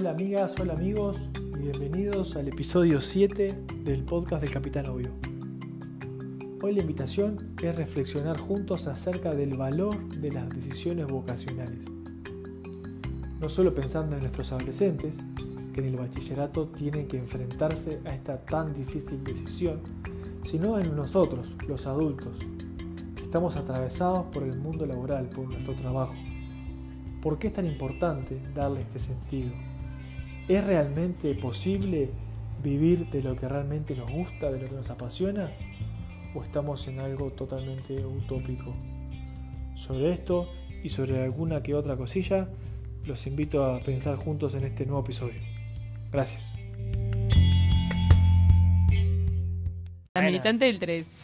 Hola amigas, hola amigos y bienvenidos al episodio 7 del podcast del Capitán Obvio. Hoy la invitación es reflexionar juntos acerca del valor de las decisiones vocacionales. No solo pensando en nuestros adolescentes, que en el bachillerato tienen que enfrentarse a esta tan difícil decisión, sino en nosotros, los adultos, que estamos atravesados por el mundo laboral, por nuestro trabajo. ¿Por qué es tan importante darle este sentido? ¿Es realmente posible vivir de lo que realmente nos gusta, de lo que nos apasiona? ¿O estamos en algo totalmente utópico? Sobre esto y sobre alguna que otra cosilla, los invito a pensar juntos en este nuevo episodio. Gracias. La militante del 3.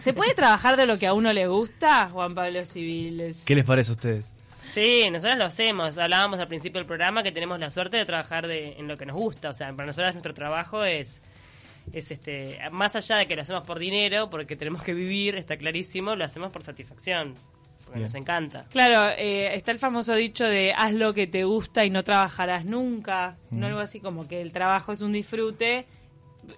¿Se puede trabajar de lo que a uno le gusta, Juan Pablo Civiles? ¿Qué les parece a ustedes? Sí, nosotros lo hacemos. Hablábamos al principio del programa que tenemos la suerte de trabajar de, en lo que nos gusta. O sea, para nosotros nuestro trabajo es, es este, más allá de que lo hacemos por dinero, porque tenemos que vivir, está clarísimo, lo hacemos por satisfacción, porque Bien. nos encanta. Claro, eh, está el famoso dicho de haz lo que te gusta y no trabajarás nunca. No algo así como que el trabajo es un disfrute.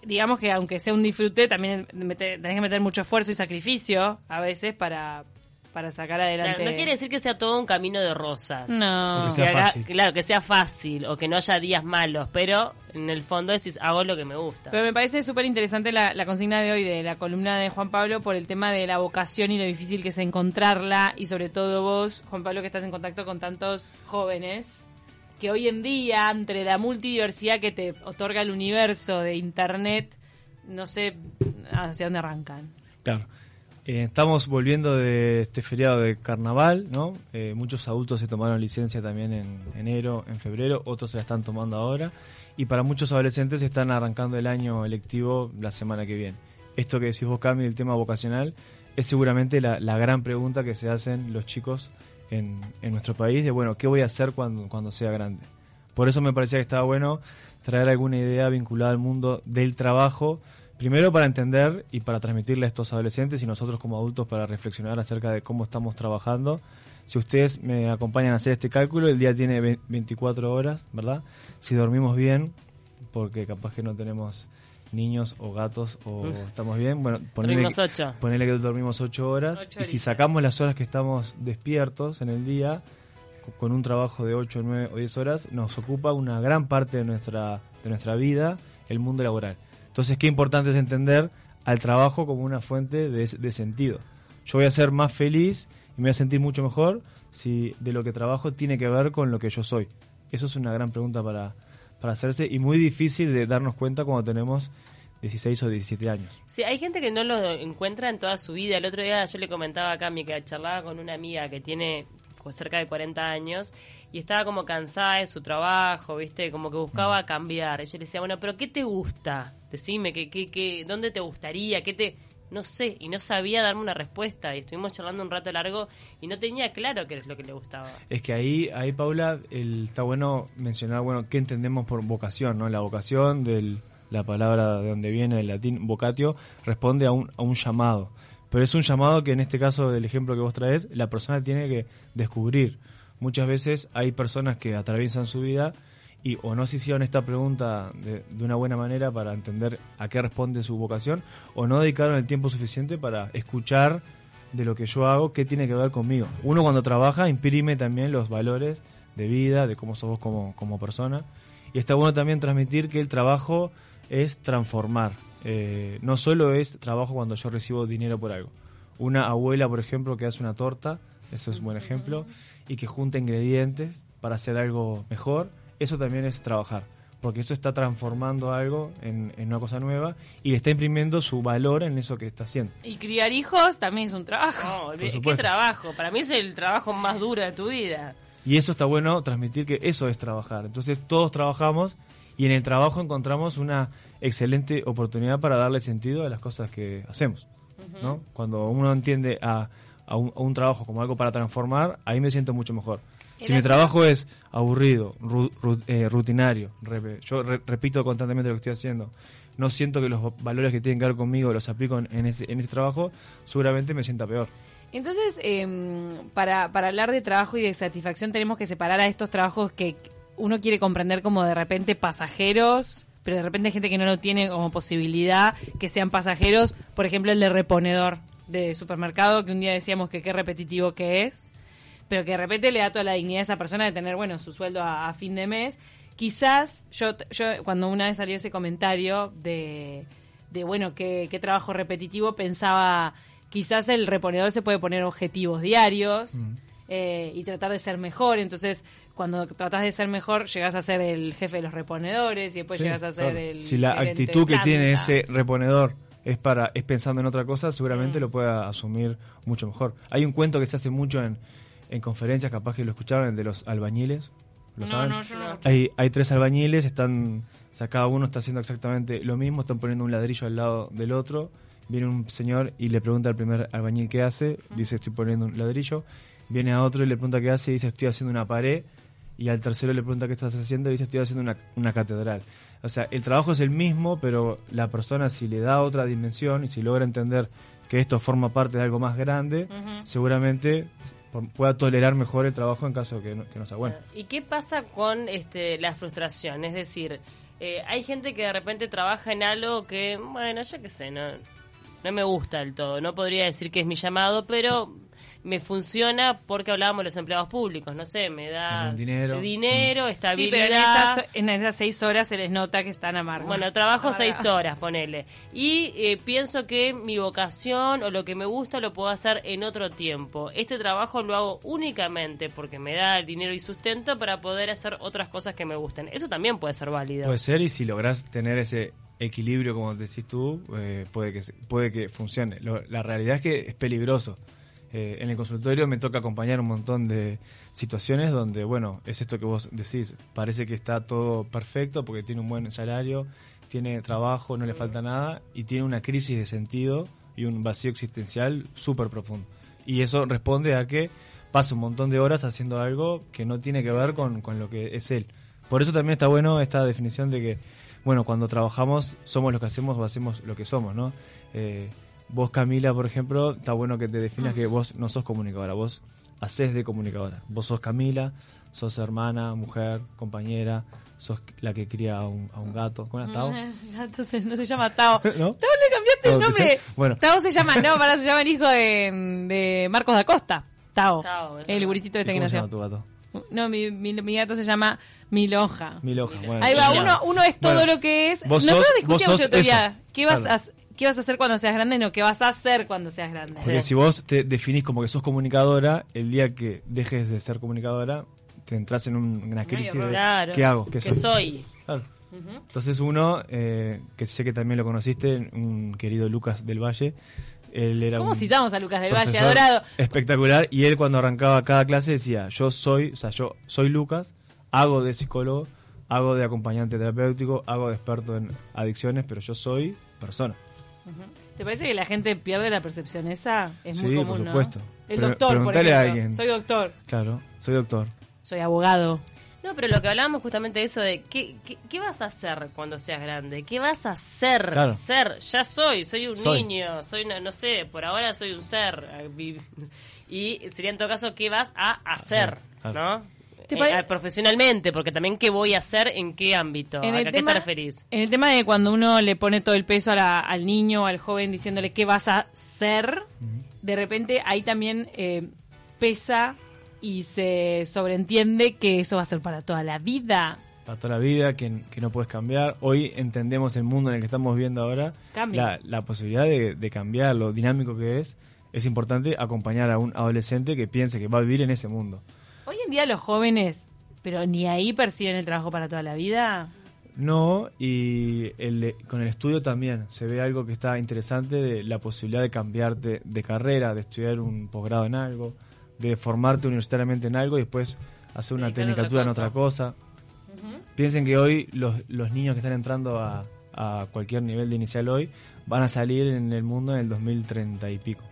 Digamos que aunque sea un disfrute, también mete- tenés que meter mucho esfuerzo y sacrificio a veces para, para sacar adelante. Claro, no quiere decir que sea todo un camino de rosas. No. Que sea haga- fácil. Claro, que sea fácil o que no haya días malos, pero en el fondo decís, hago lo que me gusta. Pero me parece súper interesante la, la consigna de hoy de la columna de Juan Pablo por el tema de la vocación y lo difícil que es encontrarla y sobre todo vos, Juan Pablo, que estás en contacto con tantos jóvenes que hoy en día, entre la multidiversidad que te otorga el universo de Internet, no sé hacia dónde arrancan. Claro. Eh, estamos volviendo de este feriado de carnaval, ¿no? Eh, muchos adultos se tomaron licencia también en enero, en febrero, otros se la están tomando ahora. Y para muchos adolescentes están arrancando el año electivo la semana que viene. Esto que decís vos, Cami, el tema vocacional, es seguramente la, la gran pregunta que se hacen los chicos en, en nuestro país de, bueno, ¿qué voy a hacer cuando, cuando sea grande? Por eso me parecía que estaba bueno traer alguna idea vinculada al mundo del trabajo, primero para entender y para transmitirle a estos adolescentes y nosotros como adultos para reflexionar acerca de cómo estamos trabajando. Si ustedes me acompañan a hacer este cálculo, el día tiene ve- 24 horas, ¿verdad? Si dormimos bien, porque capaz que no tenemos niños o gatos o estamos bien, bueno, ponele. Ponele que dormimos 8 horas Ocho y si sacamos las horas que estamos despiertos en el día, co- con un trabajo de 8, 9 o 10 horas, nos ocupa una gran parte de nuestra, de nuestra vida el mundo laboral. Entonces, qué importante es entender al trabajo como una fuente de, de sentido. Yo voy a ser más feliz y me voy a sentir mucho mejor si de lo que trabajo tiene que ver con lo que yo soy. Eso es una gran pregunta para, para hacerse y muy difícil de darnos cuenta cuando tenemos 16 o 17 años. Sí, hay gente que no lo encuentra en toda su vida. El otro día yo le comentaba a Cami que charlaba con una amiga que tiene cerca de 40 años y estaba como cansada de su trabajo, ¿viste? Como que buscaba cambiar. Y yo le decía, bueno, pero ¿qué te gusta? Decime, ¿qué, qué, qué, ¿dónde te gustaría? ¿Qué te...? No sé, y no sabía darme una respuesta. Y estuvimos charlando un rato largo y no tenía claro qué es lo que le gustaba. Es que ahí, ahí Paula, el, está bueno mencionar, bueno, qué entendemos por vocación, ¿no? La vocación, de la palabra de donde viene el latín vocatio, responde a un, a un llamado. Pero es un llamado que en este caso del ejemplo que vos traes, la persona tiene que descubrir. Muchas veces hay personas que atraviesan su vida y o no se hicieron esta pregunta de, de una buena manera para entender a qué responde su vocación, o no dedicaron el tiempo suficiente para escuchar de lo que yo hago, qué tiene que ver conmigo. Uno cuando trabaja imprime también los valores de vida, de cómo sos vos como, como persona. Y está bueno también transmitir que el trabajo es transformar. Eh, no solo es trabajo cuando yo recibo dinero por algo. Una abuela, por ejemplo, que hace una torta, eso es un buen ejemplo, y que junta ingredientes para hacer algo mejor, eso también es trabajar. Porque eso está transformando algo en, en una cosa nueva y le está imprimiendo su valor en eso que está haciendo. Y criar hijos también es un trabajo. No, ¿qué trabajo? Para mí es el trabajo más duro de tu vida. Y eso está bueno transmitir que eso es trabajar. Entonces todos trabajamos y en el trabajo encontramos una excelente oportunidad para darle sentido a las cosas que hacemos. ¿no? Cuando uno entiende a, a un, a un trabajo como algo para transformar, ahí me siento mucho mejor. Si mi trabajo es aburrido, ru- ru- eh, rutinario, yo re- repito constantemente lo que estoy haciendo, no siento que los valores que tienen que ver conmigo los aplico en, en ese, en ese trabajo, seguramente me sienta peor. Entonces, em, para, para hablar de trabajo y de satisfacción tenemos que separar a estos trabajos que uno quiere comprender como de repente pasajeros, pero de repente hay gente que no lo tiene como posibilidad que sean pasajeros, por ejemplo el de reponedor de supermercado, que un día decíamos que qué repetitivo que es, pero que de repente le da toda la dignidad a esa persona de tener, bueno, su sueldo a, a fin de mes. Quizás yo, yo cuando una vez salió ese comentario de, de bueno, qué, qué trabajo repetitivo, pensaba, quizás el reponedor se puede poner objetivos diarios eh, y tratar de ser mejor. Entonces, cuando tratas de ser mejor, llegas a ser el jefe de los reponedores y después Sí, llegas a ser claro. el. Si la actitud que tiene ese reponedor es para es pensando en otra cosa, seguramente Mm. lo pueda asumir mucho mejor. Hay un cuento que se hace mucho en, en conferencias, capaz que lo escucharon, el de los albañiles. ¿Lo No, saben? no, yo no. Hay, hay tres albañiles, están, o sea, cada uno está haciendo exactamente lo mismo, están poniendo un ladrillo al lado del otro. Viene un señor y le pregunta al primer albañil qué hace, dice estoy poniendo un ladrillo. Viene a otro y le pregunta qué hace dice estoy haciendo una pared. Y al tercero le pregunta qué estás haciendo y dice estoy haciendo una, una catedral. O sea, el trabajo es el mismo, pero la persona si le da otra dimensión y si logra entender que esto forma parte de algo más grande, seguramente pueda tolerar mejor el trabajo en caso que no, sea bueno. ¿Y qué pasa con este, la frustración? Es decir, eh, hay gente que de repente trabaja en algo que, bueno, yo qué sé, no, no me gusta del todo. No podría decir que es mi llamado, pero me funciona porque hablábamos de los empleados públicos. No sé, me da dinero. dinero, Sí, estabilidad. pero en esas, en esas seis horas se les nota que están amargos. Bueno, trabajo seis horas, ponele. Y eh, pienso que mi vocación o lo que me gusta lo puedo hacer en otro tiempo. Este trabajo lo hago únicamente porque me da el dinero y sustento para poder hacer otras cosas que me gusten. Eso también puede ser válido. Puede ser, y si lográs tener ese equilibrio, como decís tú, eh, puede, que, puede que funcione. Lo- la realidad es que es peligroso. Eh, en el consultorio me toca acompañar un montón de situaciones donde, bueno, es esto que vos decís, parece que está todo perfecto porque tiene un buen salario, tiene trabajo, no le falta nada, y tiene una crisis de sentido y un vacío existencial súper profundo. Y eso responde a que pasa un montón de horas haciendo algo que no tiene que ver con, con lo que es él. Por eso también está bueno esta definición de que, bueno, cuando trabajamos somos lo que hacemos o hacemos lo que somos, ¿no? Eh, vos, Camila, por ejemplo, está bueno que te definas que vos no sos comunicadora, vos haces de comunicadora. Vos sos Camila, sos hermana, mujer, compañera, sos la que cría a un, a un gato. ¿Cómo era Tao? Gato se- no se llama Tao. ¿No? Tao le cambiaste el Tao, ¿qué nombre. Bueno. Tao se llama, no, para se llama el hijo de, de Marcos da Costa. Tao. Tao, el ¿Y este que ¿Cómo se nació. llama tu gato? No, mi, mi, mi gato se llama Milonja. Miloja. Bueno, Ahí va, uno, uno es todo Bueno, lo que es. Nosotros sos- discutíamos otro día. ¿Qué vas, Claro. a, ¿Qué vas a hacer cuando seas grande? No, ¿qué vas a hacer cuando seas grande? Porque si vos te definís como que sos comunicadora, el día que dejes de ser comunicadora, te entras en un- una crisis de Claro. ¿qué hago? ¿Qué ¿Qué soy? Entonces uno, eh, que sé que también lo conociste, un querido Lucas del Valle, él era ¿Cómo un citamos a Lucas del Valle? Adorado. Espectacular, y él cuando arrancaba cada clase decía, yo soy, o sea, yo soy Lucas, hago de psicólogo, hago de acompañante terapéutico, hago de experto en adicciones, pero yo soy persona. ¿Te parece que la gente pierde la percepción esa? Es muy Sí, común, por ¿no? supuesto. El Pre- doctor, por ejemplo. a alguien. Soy doctor. Claro, soy doctor. Soy abogado. No, pero lo que hablábamos justamente de eso de ¿qué, qué, qué vas a hacer cuando seas grande? ¿Qué vas a ser? Claro. Ser, ya soy, soy un Soy. niño, soy, no, no sé, por ahora soy un ser. eh, Y sería en todo caso, ¿qué vas a hacer? Claro. ¿No? ¿Te Eh, ah, profesionalmente, porque también qué voy a hacer en qué ámbito. En ¿A qué tema- te referís? En el tema de cuando uno le pone todo el peso a la- al niño o al joven diciéndole qué vas a ser, de repente ahí también eh, pesa y se sobreentiende que eso va a ser para toda la vida. para toda la vida, que, que no puedes cambiar. Hoy entendemos el mundo en el que estamos viviendo ahora, Cambia. la, la posibilidad de, de cambiar, lo dinámico que es. Es importante acompañar a un adolescente que piense que va a vivir en ese mundo. Hoy en día los jóvenes, pero ni ahí perciben el trabajo para toda la vida. No, y el- con el estudio también se ve algo que está interesante de la posibilidad de cambiarte de carrera, de estudiar un posgrado en algo, de formarte universitariamente en algo y después hacer una tecnicatura en otra cosa. Piensen que hoy los, los niños que están entrando a, a cualquier nivel de inicial hoy van a salir en el mundo en el 2030 y pico.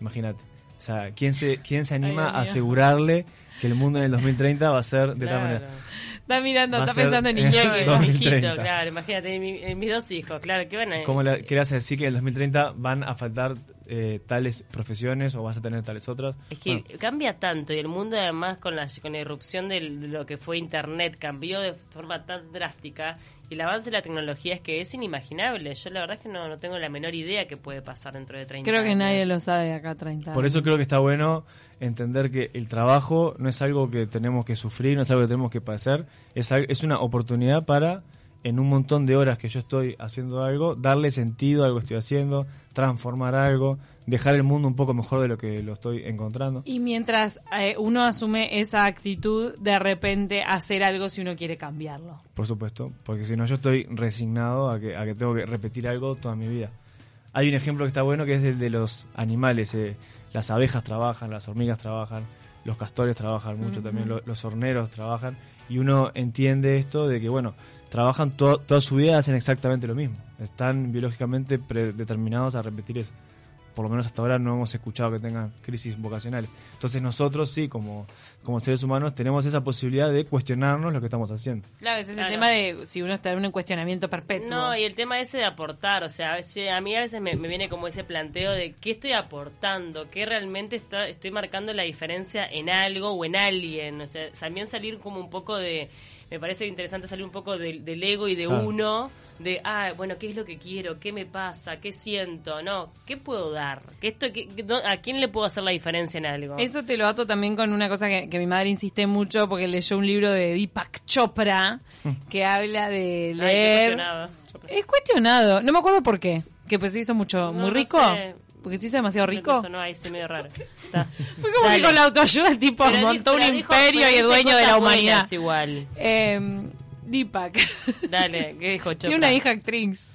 Imagínate. O sea, ¿quién se, quién se anima a asegurarle que el mundo en el 2030 va a ser de tal Claro. manera? Está mirando, Va está pensando en en Iñaki. Yo, el 2030. hijito, claro, imagínate, mi- eh, mis dos hijos, claro, que van a... ¿Cómo le, querés decir que en el 2030 van a faltar eh, tales profesiones o vas a tener tales otras. Es que Bueno, cambia tanto y el mundo además con la, con la irrupción de lo que fue Internet cambió de forma tan drástica y el avance de la tecnología es que es inimaginable. Yo la verdad es que no, no tengo la menor idea que puede pasar dentro de 30 Creo que años. nadie lo sabe acá a 30 por eso creo que está bueno entender que el trabajo no es algo que tenemos que sufrir, no es algo que tenemos que padecer, es, es una oportunidad para, en un montón de horas que yo estoy haciendo algo, darle sentido a algo que estoy haciendo, transformar algo, dejar el mundo un poco mejor de lo que lo estoy encontrando. Y mientras eh, uno asume esa actitud, de repente hacer algo si uno quiere cambiarlo. Por supuesto, porque si no yo estoy resignado a que, a que tengo que repetir algo toda mi vida. Hay un ejemplo que está bueno que es el de los animales. eh, las abejas trabajan, las hormigas trabajan, los castores trabajan mucho también, lo- los horneros trabajan. Y uno entiende esto de que, bueno, trabajan to- toda su vida, hacen exactamente lo mismo. Están biológicamente predeterminados a repetir eso. Por lo menos hasta ahora no hemos escuchado que tengan crisis vocacionales. Entonces nosotros sí, como, como seres humanos, tenemos esa posibilidad de cuestionarnos lo que estamos haciendo. Claro, ese es Claro. el tema de si uno está en un cuestionamiento perpetuo. No, y el tema ese de aportar, o sea, a, veces- a mí a veces me, me viene como ese planteo de qué estoy aportando, qué realmente está, estoy marcando la diferencia en algo o en alguien, o sea, también salir como un poco de, me parece interesante salir un poco del- del ego y de uno, de, ah, bueno, ¿qué es lo que quiero? ¿Qué me pasa? ¿Qué siento? No, ¿qué puedo dar? ¿Qué esto, qué- no- ¿A quién le puedo hacer la diferencia en algo? Eso te lo ato también con una cosa que, que mi madre insiste mucho porque leyó un libro de Deepak Chopra que habla de Ay, leer. cuestionado. es cuestionado, no me acuerdo por qué. Que pues se hizo mucho, No, muy no rico. sé. Porque se hizo demasiado rico. Eso no, ahí sí medio raro. Está. Fue como Dale. que con la autoayuda el tipo Pero montó un dijo- imperio y es dueño de la humanidad. igual. Eh, Deepak. Dale, ¿qué dijo Chopra? Tiene una hija actriz.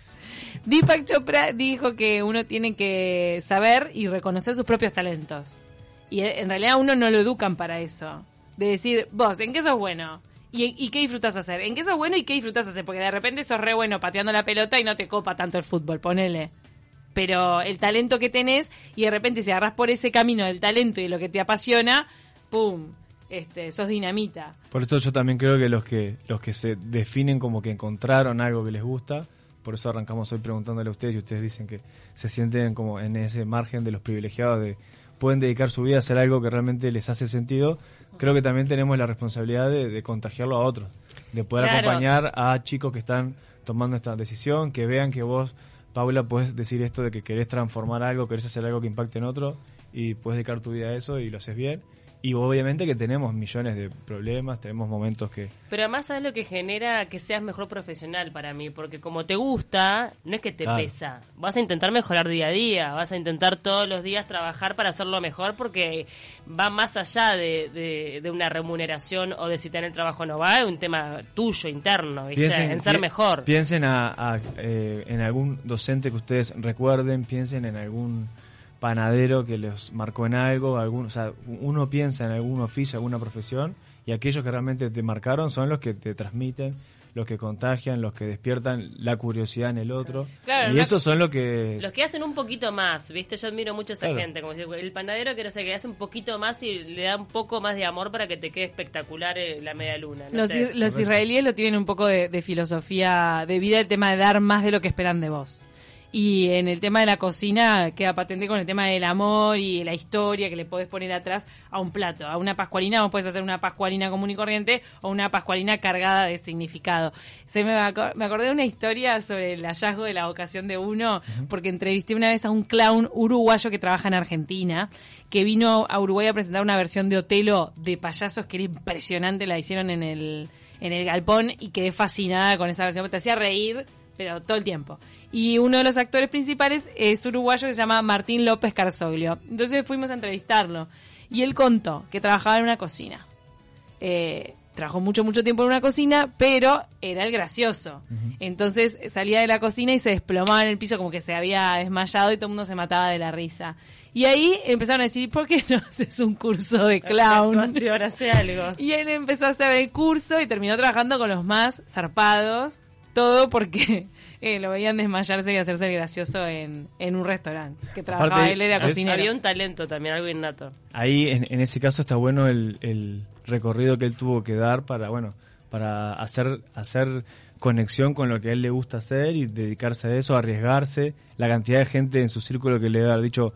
Deepak Chopra dijo que uno tiene que saber y reconocer sus propios talentos. Y eh, en realidad a uno no lo educan para eso. De decir, vos, ¿en qué sos bueno? ¿Y, y qué disfrutas hacer? ¿En qué sos bueno y qué disfrutas hacer? Porque de repente sos re bueno pateando la pelota y no te copa tanto el fútbol, ponele. Pero el talento que tenés y de repente si agarrás por ese camino del talento y lo que te apasiona, ¡pum! Este, sos dinamita. Por eso yo también creo que los que los que se definen como que encontraron algo que les gusta, por eso arrancamos hoy preguntándole a ustedes y ustedes dicen que se sienten como en ese margen de los privilegiados de pueden dedicar su vida a hacer algo que realmente les hace sentido. Creo que también tenemos la responsabilidad de, de contagiarlo a otros, de poder Claro. acompañar a chicos que están tomando esta decisión, que vean que vos, Paula, puedes decir esto de que querés transformar algo, querés hacer algo que impacte en otro y puedes dedicar tu vida a eso y lo haces bien. Y obviamente que tenemos millones de problemas, tenemos momentos que... Pero además, ¿sabes lo que genera que seas mejor profesional para mí? Porque como te gusta, no es que te Claro. pesa. Vas a intentar mejorar día a día, vas a intentar todos los días trabajar para hacerlo mejor porque va más allá de, de- de una remuneración o de si tener trabajo o no. Va de un tema tuyo, interno, ¿viste? en ser pi- mejor. Piensen a, a, eh, en algún docente que ustedes recuerden, piensen en algún panadero que los marcó en algo, algún, o sea, uno piensa en algún oficio, alguna profesión, y aquellos que realmente te marcaron son los que te transmiten, los que contagian, los que despiertan la curiosidad en el otro, Claro, y esos son los que... Los que hacen un poquito más, ¿viste? Yo admiro mucho a esa Claro. gente, como decir, el panadero que no sé, que hace un poquito más y le da un poco más de amor para que te quede espectacular eh, la media luna. no Los, sé. ir- los israelíes lo tienen un poco de, de filosofía de vida, el tema de dar más de lo que esperan de vos. Y en el tema de la cocina queda patente con el tema del amor y la historia que le podés poner atrás a un plato. A una pascualina vos podés hacer una pascualina común y corriente o una pascualina cargada de significado. Se me, me acordé de una historia sobre el hallazgo de la vocación de uno, porque entrevisté una vez a un clown uruguayo que trabaja en Argentina, que vino a Uruguay a presentar una versión de Otelo de payasos que era impresionante, la hicieron en el, en el galpón y quedé fascinada con esa versión, te hacía reír, pero todo el tiempo. Y uno de los actores principales es uruguayo que se llama Martín López Carzoglio. Entonces fuimos a entrevistarlo y él contó que trabajaba en una cocina. Eh, trabajó mucho, mucho tiempo en una cocina, pero era el gracioso. Entonces salía de la cocina y se desplomaba en el piso como que se había desmayado y todo el mundo se mataba de la risa. Y ahí empezaron a decir, ¿por qué no haces un curso de clown? Actuación, hace algo. Y él empezó a hacer el curso y terminó trabajando con los más zarpados, todo porque eh, lo veían desmayarse y hacerse el gracioso en, en un restaurante. Que trabajaba, Aparte, él era cocinero. Había un talento también, algo innato. Ahí, en, en ese caso, está bueno el, el recorrido que él tuvo que dar para, bueno, para hacer, hacer conexión con lo que a él le gusta hacer y dedicarse a eso, arriesgarse. La cantidad de gente en su círculo que le debe haber dicho,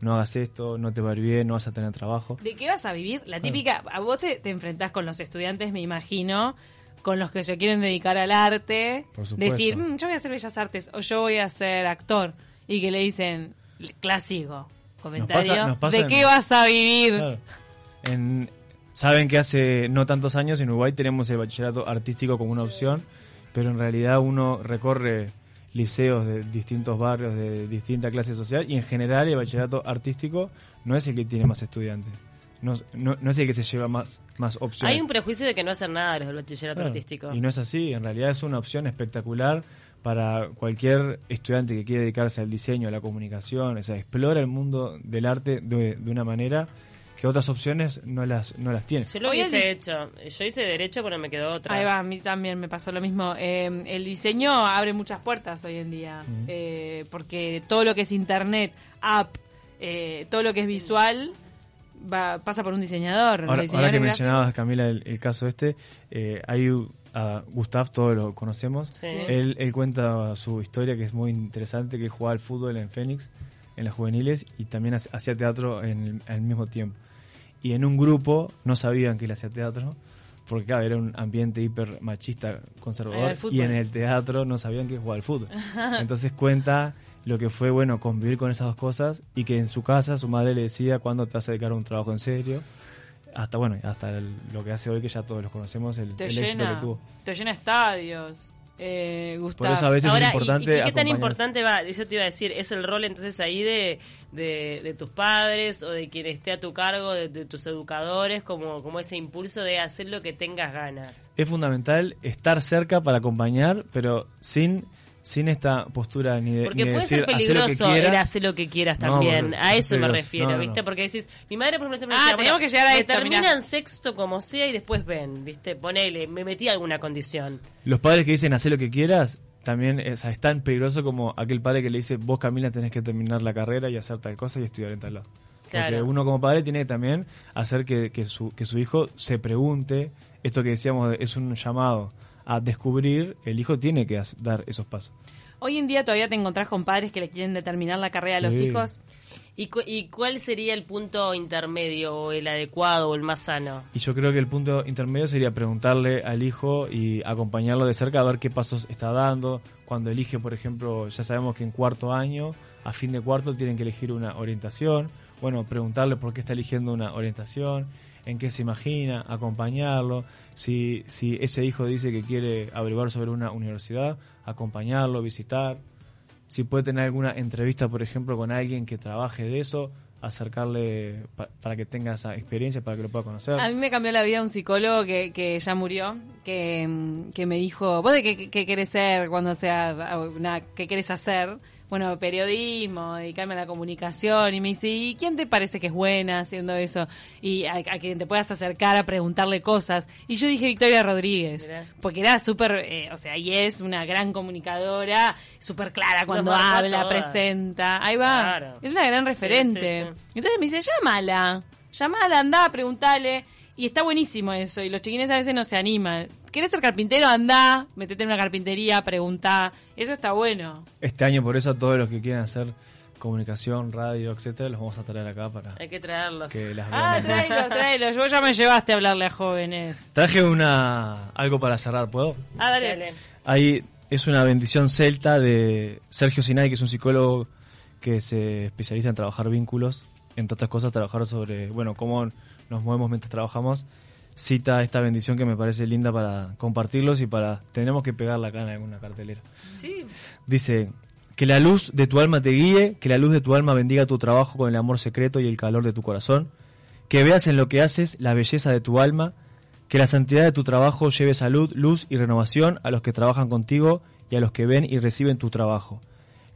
no hagas esto, no te va a ir bien, no vas a tener trabajo. ¿De qué vas a vivir? La típica, a vos te, te enfrentás con los estudiantes, me imagino, con los que se quieren dedicar al arte, decir, "Mm, yo voy a hacer bellas artes o yo voy a ser actor, y que le dicen, clásico, comentario, pasa- nos pasa ¿de en- qué vas a vivir? Claro. En- saben que hace no tantos años en Uruguay tenemos el bachillerato artístico como una opción, pero en realidad uno recorre liceos de distintos barrios, de distinta clase social, y en general el bachillerato artístico no es el que tiene más estudiantes, no, no- no es el que se lleva más, más opciones. Hay un prejuicio de que no hacen nada los del bachillerato Claro, artístico. Y no es así, en realidad es una opción espectacular para cualquier estudiante que quiere dedicarse al diseño, a la comunicación, o sea, explora el mundo del arte de, de una manera que otras opciones no las, no las tiene. Yo lo hubiese dis- hecho. Yo hice derecho, pero me quedó otra. Ahí va, a mí también me pasó lo mismo. Eh, el diseño abre muchas puertas hoy en día, eh, porque todo lo que es internet, app, eh, todo lo que es visual, va, pasa por un diseñador. Ahora, ahora que mencionabas, Camila, el, el caso este, eh, hay a Gustav, todos lo conocemos, Sí. él, él cuenta su historia que es muy interesante, que él jugaba al fútbol en Fénix, en las juveniles, y también hacía teatro en el, al mismo tiempo. Y en un grupo no sabían que él hacía teatro, porque claro, era un ambiente hiper machista, conservador, y en el teatro no sabían que jugaba al fútbol. Entonces cuenta lo que fue bueno convivir con esas dos cosas y que en su casa su madre le decía cuándo te vas a dedicar a un trabajo en serio hasta bueno hasta el- lo que hace hoy que ya todos los conocemos el, te el éxito llena, que tuvo te llena estadios. Eh, por Gustavo. eso a veces Ahora, es ¿y- importante ¿y, qué tan importante va? Eso te iba a decir, ¿es el rol entonces ahí de, de, de tus padres o de quien esté a tu cargo, de, de tus educadores, como, como ese impulso de hacer lo que tengas ganas? es fundamental estar cerca para acompañar pero sin sin esta postura ni de, Porque ni puede decir ser "Hacé lo que peligroso el quieras". hacer lo que quieras también. porque a es eso me refiero, No, no, ¿viste? no. Porque decís, mi madre por ejemplo siempre Ah, decía, tenemos bueno, que llegar a esto, terminan mirá. sexto como sea y después ven, ¿viste? Ponele, me metí a alguna condición. los padres que dicen hacer lo que quieras también es, es tan peligroso como aquel padre que le dice vos Camila tenés que terminar la carrera y hacer tal cosa y estudiar en tal lado porque Claro. uno como padre tiene que también hacer que, que su, que su hijo se pregunte esto que decíamos de- es un llamado a descubrir el hijo tiene que dar esos pasos Hoy en día todavía te encontrás con padres que le quieren determinar la carrera a los hijos. ¿Y, cu- ¿Y cuál sería el punto intermedio o el adecuado o el más sano? Y yo creo que el punto intermedio sería preguntarle al hijo y acompañarlo de cerca a ver qué pasos está dando. Cuando elige, por ejemplo, ya sabemos que en cuarto año, a fin de cuarto, tienen que elegir una orientación. Bueno, preguntarle por qué está eligiendo una orientación, en qué se imagina, acompañarlo. Si, si ese hijo dice que quiere averiguar sobre una universidad, acompañarlo, visitar. Si puede tener alguna entrevista, por ejemplo, con alguien que trabaje de eso, acercarle pa- para que tenga esa experiencia, para que lo pueda conocer. A mí me cambió la vida un psicólogo que, que ya murió, que, que me dijo, ¿vos de qué, qué querés ser cuando sea, una, qué querés hacer? Bueno, periodismo, dedicarme a la comunicación. Y me dice, ¿y quién te parece que es buena haciendo eso? Y a, a quien te puedas acercar a preguntarle cosas. Y yo dije Victoria Rodríguez, Mirá. porque era súper, eh, o sea, y es una gran comunicadora, súper clara cuando habla, presenta. Ahí va. Claro. Es una gran Sí, referente. sí, sí. Entonces me dice, llámala, llámala, andá, preguntale. Y está buenísimo eso, y los chiquines a veces no se animan. ¿Querés ser carpintero? Andá, metete en una carpintería, preguntá. Eso está bueno. Este año, por eso, a todos los que quieran hacer comunicación, radio, etcétera, los vamos a traer acá para Hay que traerlos. que las Ah, vean. tráelo, tráelo. Vos ya me llevaste a hablarle a jóvenes. Traje una algo para cerrar, ¿puedo? Ah, dale. Dale. Ahí es una bendición celta de Sergio Sinai, que es un psicólogo que se especializa en trabajar vínculos, entre otras cosas, trabajar sobre, bueno, cómo nos movemos mientras trabajamos. Cita esta bendición que me parece linda para compartirlos y para. Tenemos que pegarla acá en alguna cartelera. Sí. Dice, que la luz de tu alma te guíe, que la luz de tu alma bendiga tu trabajo con el amor secreto y el calor de tu corazón, que veas en lo que haces la belleza de tu alma, que la santidad de tu trabajo lleve salud, luz y renovación a los que trabajan contigo y a los que ven y reciben tu trabajo,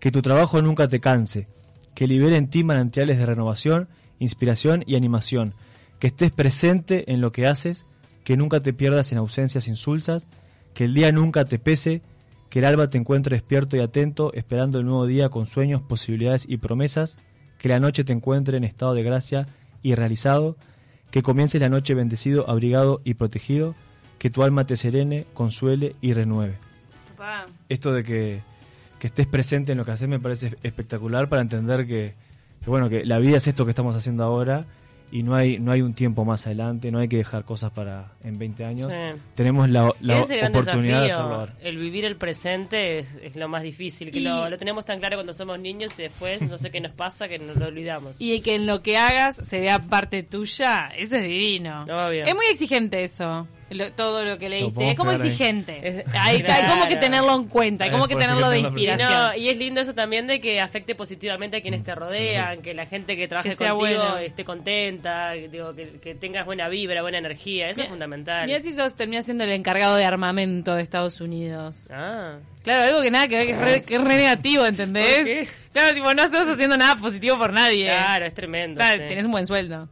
que tu trabajo nunca te canse, que libere en ti manantiales de renovación, inspiración y animación, que estés presente en lo que haces, que nunca te pierdas en ausencias insulsas, que el día nunca te pese, que el alba te encuentre despierto y atento, esperando el nuevo día con sueños, posibilidades y promesas, que la noche te encuentre en estado de gracia y realizado, que comience la noche bendecido, abrigado y protegido, que tu alma te serene, consuele y renueve. Esto de que, que estés presente en lo que haces me parece espectacular para entender que, que, bueno que la vida es esto que estamos haciendo ahora y no hay no hay un tiempo más adelante, no hay que dejar cosas para en 20 años. Sí. Tenemos la, oportunidad de ahora. El vivir el presente es, es lo más difícil, que Y- lo, lo tenemos tan claro cuando somos niños y después no sé qué nos pasa que nos lo olvidamos. Y que en lo que hagas se vea parte tuya, eso es divino. Obvio. Es muy exigente eso, lo- todo lo que leíste. es como exigente. Es- hay, hay como que tenerlo en cuenta, hay Eh, como que tenerlo de Y, inspiración. no, y es lindo eso también de que afecte positivamente a quienes te rodean, que la gente que trabaje Que contigo bueno. esté contenta, digo, que, que tengas buena vibra, buena energía, eso es fundamental. Mirá si sos terminás siendo el encargado de armamento de Estados Unidos. Ah, Claro, algo que nada que ver, que es re, que es re negativo, ¿entendés? ¿Por qué? Claro, tipo, no estás haciendo nada positivo por nadie. claro, es tremendo. Claro, sí. tenés un buen sueldo.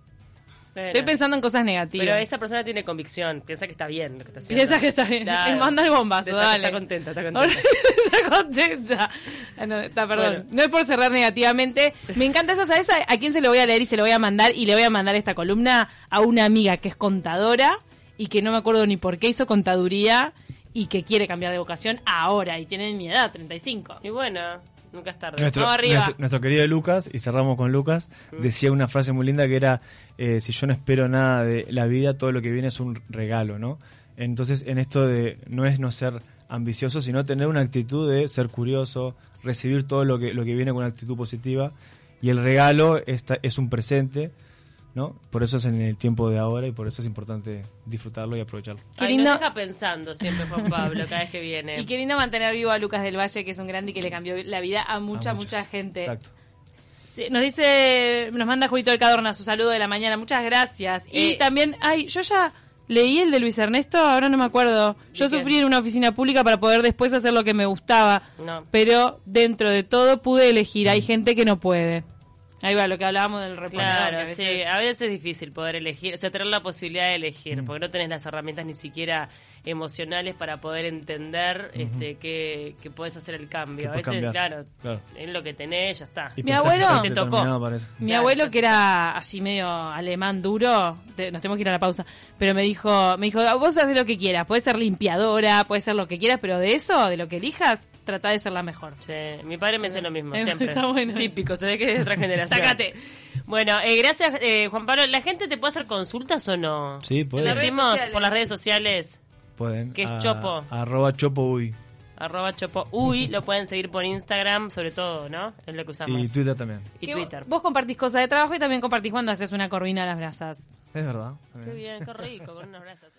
Bueno. Estoy pensando en cosas negativas. Pero esa persona tiene convicción, piensa que está bien lo que está haciendo. Piensa que está bien. Claro. Le manda el bombazo, Está- dale. Está contenta, está contenta. está contenta. Ah, no, está, perdón. Bueno. No es por cerrar negativamente. Me encanta eso, ¿sabes? A quién se lo voy a leer y se lo voy a mandar? Y le voy a mandar esta columna a una amiga que es contadora y que no me acuerdo ni por qué hizo contaduría y que quiere cambiar de vocación ahora y tiene mi edad, 35. Y bueno, nunca es tarde. Nuestro, Vamos arriba. nuestro, nuestro querido Lucas, y cerramos con Lucas, decía una frase muy linda que era, eh, si yo no espero nada de la vida, todo lo que viene es un regalo, ¿no? Entonces, en esto de no es no ser ambicioso, sino tener una actitud de ser curioso, recibir todo lo que, lo que viene con una actitud positiva, y el regalo está, es un presente, ¿no? Por eso es en el tiempo de ahora y por eso es importante disfrutarlo y aprovecharlo. Qué Ay, lindo. nos deja pensando siempre Juan Pablo cada vez que viene. Y qué lindo mantener vivo a Lucas del Valle, que es un grande y que le cambió la vida a mucha, A mucha gente. Exacto. Sí, nos dice, nos manda Julito del Cadorna su saludo de la mañana, muchas gracias. Y Eh, también, ay, yo ya leí el de Luis Ernesto, ahora no me acuerdo. Yo sufrí en una oficina pública para poder después hacer lo que me gustaba, No. pero dentro de todo pude elegir, hay gente que no puede. Ahí va, lo que hablábamos del reponedor. Claro, a sí, veces- a veces es difícil poder elegir, o sea, tener la posibilidad de Mm. elegir, porque no tenés las herramientas ni siquiera emocionales para poder entender este que, que puedes hacer el cambio. A veces, cambiar. claro, Claro. es lo que tenés, ya está. Y Mi abuelo- Te tocó. Mi Claro, abuelo, que era así medio alemán duro, te- nos tenemos que ir a la pausa, pero me dijo, me dijo, vos haces lo que quieras, puedes ser limpiadora, puedes ser lo que quieras, pero de eso, de lo que elijas, trata de ser la mejor. Sí, mi padre me hace lo mismo, siempre. está bueno. Típico, se ve que es de otra generación. Sácate. Bueno, eh, gracias eh, Juan Pablo. ¿La gente te puede hacer consultas o no? Sí, puede. sociales. por las redes sociales, Pueden. ¿Qué es a- Chopo? Arroba Chopo Uy. arroba chopo. Uy, lo pueden seguir por Instagram, sobre todo, ¿no? Es lo que usamos. Y Twitter también. Y Que Twitter. Vos compartís cosas de trabajo y también compartís cuando haces una corvina a las brasas. Es verdad. Qué bien, qué rico, con unos brazos.